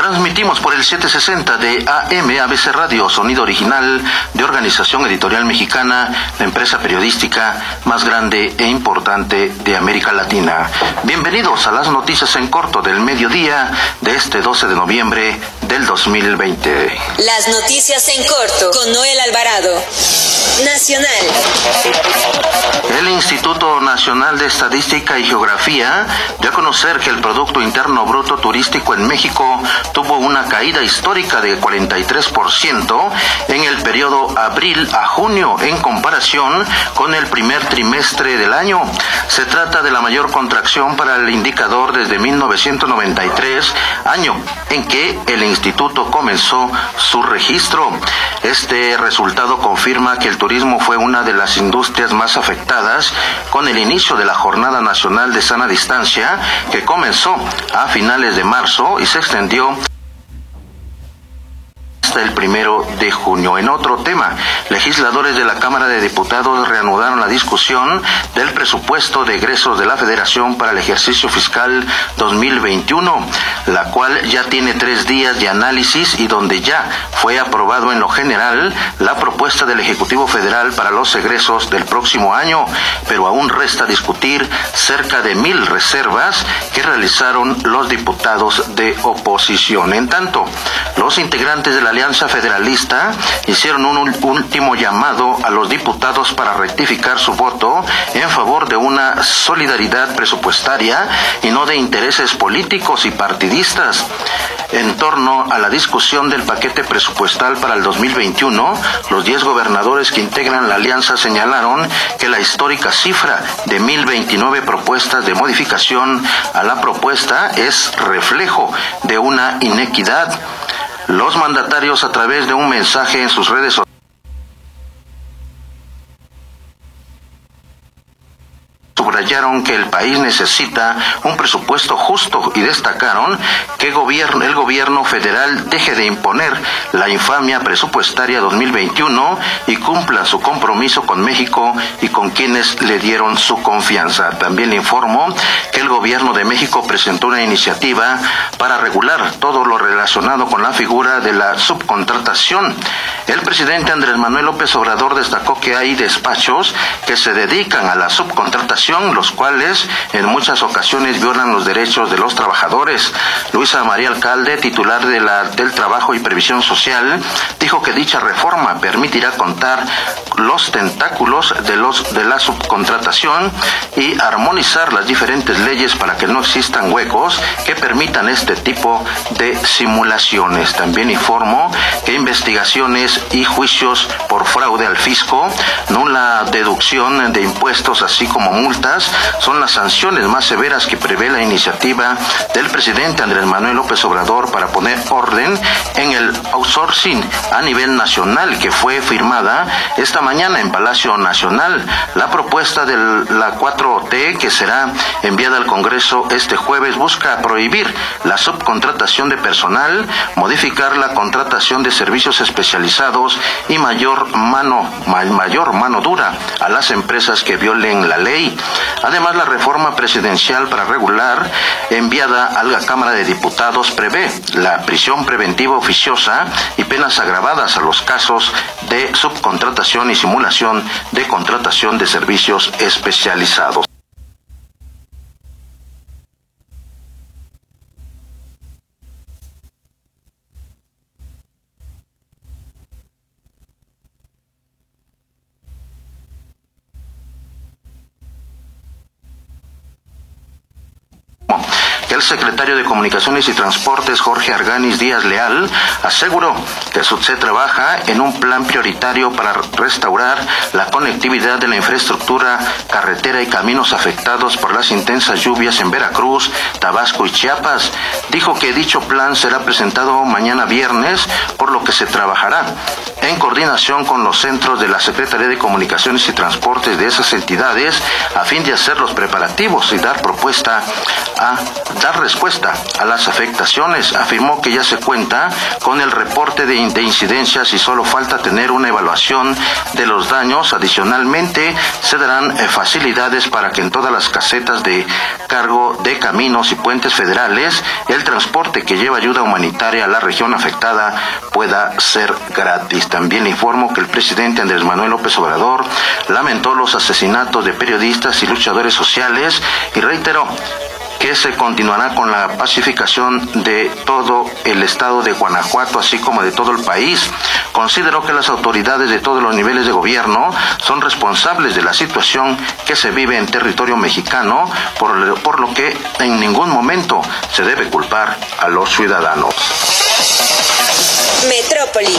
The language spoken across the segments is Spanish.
Transmitimos por el 760 de AM ABC Radio, sonido original de Organización Editorial Mexicana, la empresa periodística más grande e importante de América Latina. Bienvenidos a las noticias en corto del mediodía de este 12 de noviembre del 2020. Las noticias en corto con Noel Alvarado. Nacional. El Instituto Nacional de Estadística y Geografía dio a conocer que el Producto Interno Bruto Turístico en México tuvo una caída histórica de 43% en el periodo abril a junio en comparación con el primer trimestre del año. Se trata de la mayor contracción para el indicador desde 1993, año en que el instituto comenzó su registro. Este resultado confirma que el turismo fue una de las industrias más afectadas con el inicio de la Jornada Nacional de Sana Distancia que comenzó a finales de marzo y se extendió hasta el primero de junio. En otro tema, legisladores de la Cámara de Diputados reanudaron la discusión del presupuesto de egresos de la Federación para el ejercicio fiscal 2021, la cual ya tiene tres días de análisis y donde ya fue aprobado en lo general la propuesta del Ejecutivo Federal para los egresos del próximo año, pero aún resta discutir cerca de mil reservas que realizaron los diputados de oposición. En tanto, los integrantes de la Alianza Federalista hicieron un último llamado a los diputados para rectificar su voto en favor de una solidaridad presupuestaria y no de intereses políticos y partidistas. En torno a la discusión del paquete presupuestal para el 2021, los 10 gobernadores que integran la alianza señalaron que la histórica cifra de 1.029 propuestas de modificación a la propuesta es reflejo de una inequidad los mandatarios a través de un mensaje en sus redes sociales subrayaron que el país necesita un presupuesto justo y destacaron que el gobierno federal deje de imponer la infamia presupuestaria 2021 y cumpla su compromiso con México y con quienes le dieron su confianza. También informó que el gobierno de México presentó una iniciativa para regular todo lo relacionado con la figura de la subcontratación. El presidente Andrés Manuel López Obrador destacó que hay despachos que se dedican a la subcontratación los cuales en muchas ocasiones violan los derechos de los trabajadores. Luisa María Alcalde, titular de la, del Trabajo y Previsión Social, dijo que dicha reforma permitirá contar los tentáculos de, los, de la subcontratación y armonizar las diferentes leyes para que no existan huecos que permitan este tipo de simulaciones. También informó que investigaciones y juicios por fraude al fisco, nula deducción de impuestos, así como multas, son las sanciones más severas que prevé la iniciativa del presidente Andrés Manuel López Obrador para poner orden en el outsourcing a nivel nacional que fue firmada esta mañana en Palacio Nacional. La propuesta de la 4T que será enviada al Congreso este jueves busca prohibir la subcontratación de personal, modificar la contratación de servicios especializados y mayor mano, mayor mano dura a las empresas que violen la ley. Además, la reforma presidencial para regular enviada a la Cámara de Diputados prevé la prisión preventiva oficiosa y penas agravadas a los casos de subcontratación y simulación de contratación de servicios especializados. El secretario de Comunicaciones y Transportes, Jorge Arganis Díaz Leal, aseguró que se trabaja en un plan prioritario para restaurar la conectividad de la infraestructura carretera y caminos afectados por las intensas lluvias en Veracruz, Tabasco y Chiapas. Dijo que dicho plan será presentado mañana viernes, por lo que se trabajará en coordinación con los centros de la Secretaría de Comunicaciones y Transportes de esas entidades a fin de hacer los preparativos y dar propuesta a dar respuesta a las afectaciones. Afirmó que ya se cuenta con el reporte de, de incidencias y solo falta tener una evaluación de los daños. Adicionalmente, se darán eh, facilidades para que en todas las casetas de cargo de caminos y puentes federales el transporte que lleva ayuda humanitaria a la región afectada pueda ser gratis. También informo que el presidente Andrés Manuel López Obrador lamentó los asesinatos de periodistas y luchadores sociales y reiteró que se continuará con la pacificación de todo el estado de Guanajuato, así como de todo el país. Considero que las autoridades de todos los niveles de gobierno son responsables de la situación que se vive en territorio mexicano, por, por lo que en ningún momento se debe culpar a los ciudadanos. Metrópoli.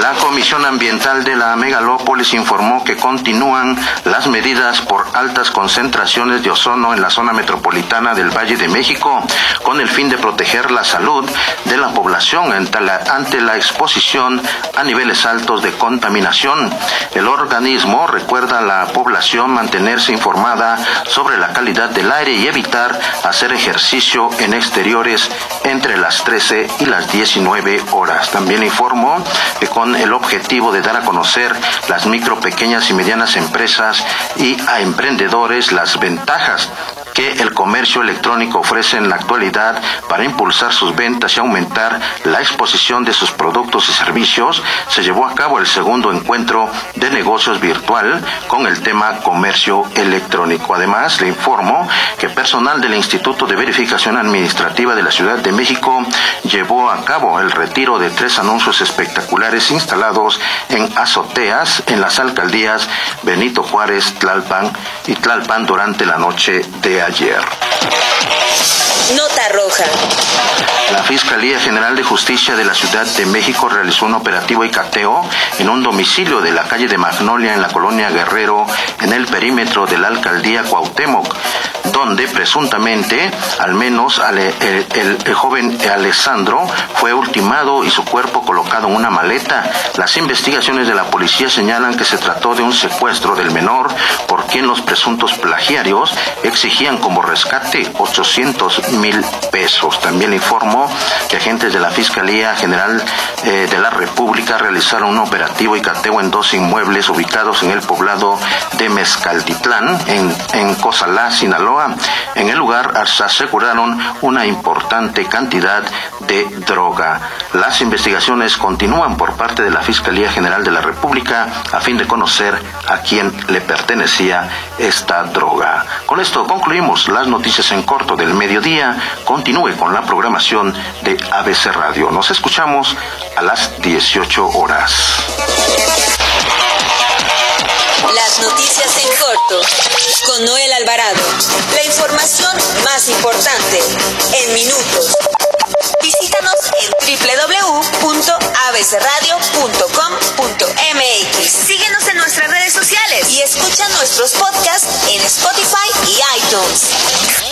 La Comisión Ambiental de la Megalópolis informó que continúan las medidas por altas concentraciones de ozono en la zona metropolitana del Valle de México, con el fin de proteger la salud de la población ante la, exposición a niveles altos de contaminación. El organismo recuerda a la población mantenerse informada sobre la calidad del aire y evitar hacer ejercicio en exteriores entre las 13 y las 19 horas. También informó que con el objetivo de dar a conocer las micro, pequeñas y medianas empresas y a emprendedores las ventajas que el comercio electrónico ofrece en la actualidad para impulsar sus ventas y aumentar la exposición de sus productos y servicios, se llevó a cabo el segundo encuentro de negocios virtual con el tema comercio electrónico. Además, le informo que personal del Instituto de Verificación Administrativa de la Ciudad de México llevó a cabo el retiro de tres anuncios espectaculares instalados en azoteas en las alcaldías Benito Juárez, Tlalpan y Tlalpan durante la noche de ayer. Nota roja. La Fiscalía General de Justicia de la Ciudad de México realizó un operativo y cateo en un domicilio de la calle de Magnolia en la colonia Guerrero, en el perímetro de la alcaldía Cuauhtémoc, donde presuntamente al menos el, joven Alessandro fue ultimado y su cuerpo colocado en una maleta. Las investigaciones de la policía señalan que se trató de un secuestro del menor por quien los presuntos plagiarios exigían como rescate 800 mil pesos. También informó que agentes de la Fiscalía General eh, de la República realizaron un operativo y cateo en dos inmuebles ubicados en el poblado de Mezcaltitlán, en, en Cozalá, Sinaloa. En el lugar se aseguraron una importante cantidad de droga. Las investigaciones continúan por parte de la Fiscalía General de la República a fin de conocer a quién le pertenecía esta droga. Con esto concluimos las noticias en corto del mediodía. Continúe con la programación de ABC Radio. Nos escuchamos a las 18 horas. Las noticias en corto con Noel Alvarado. La información más importante en minutos. Visítanos en www.abcradio.com.mx. Síguenos en nuestras redes sociales y escucha nuestros podcasts en Spotify y iTunes.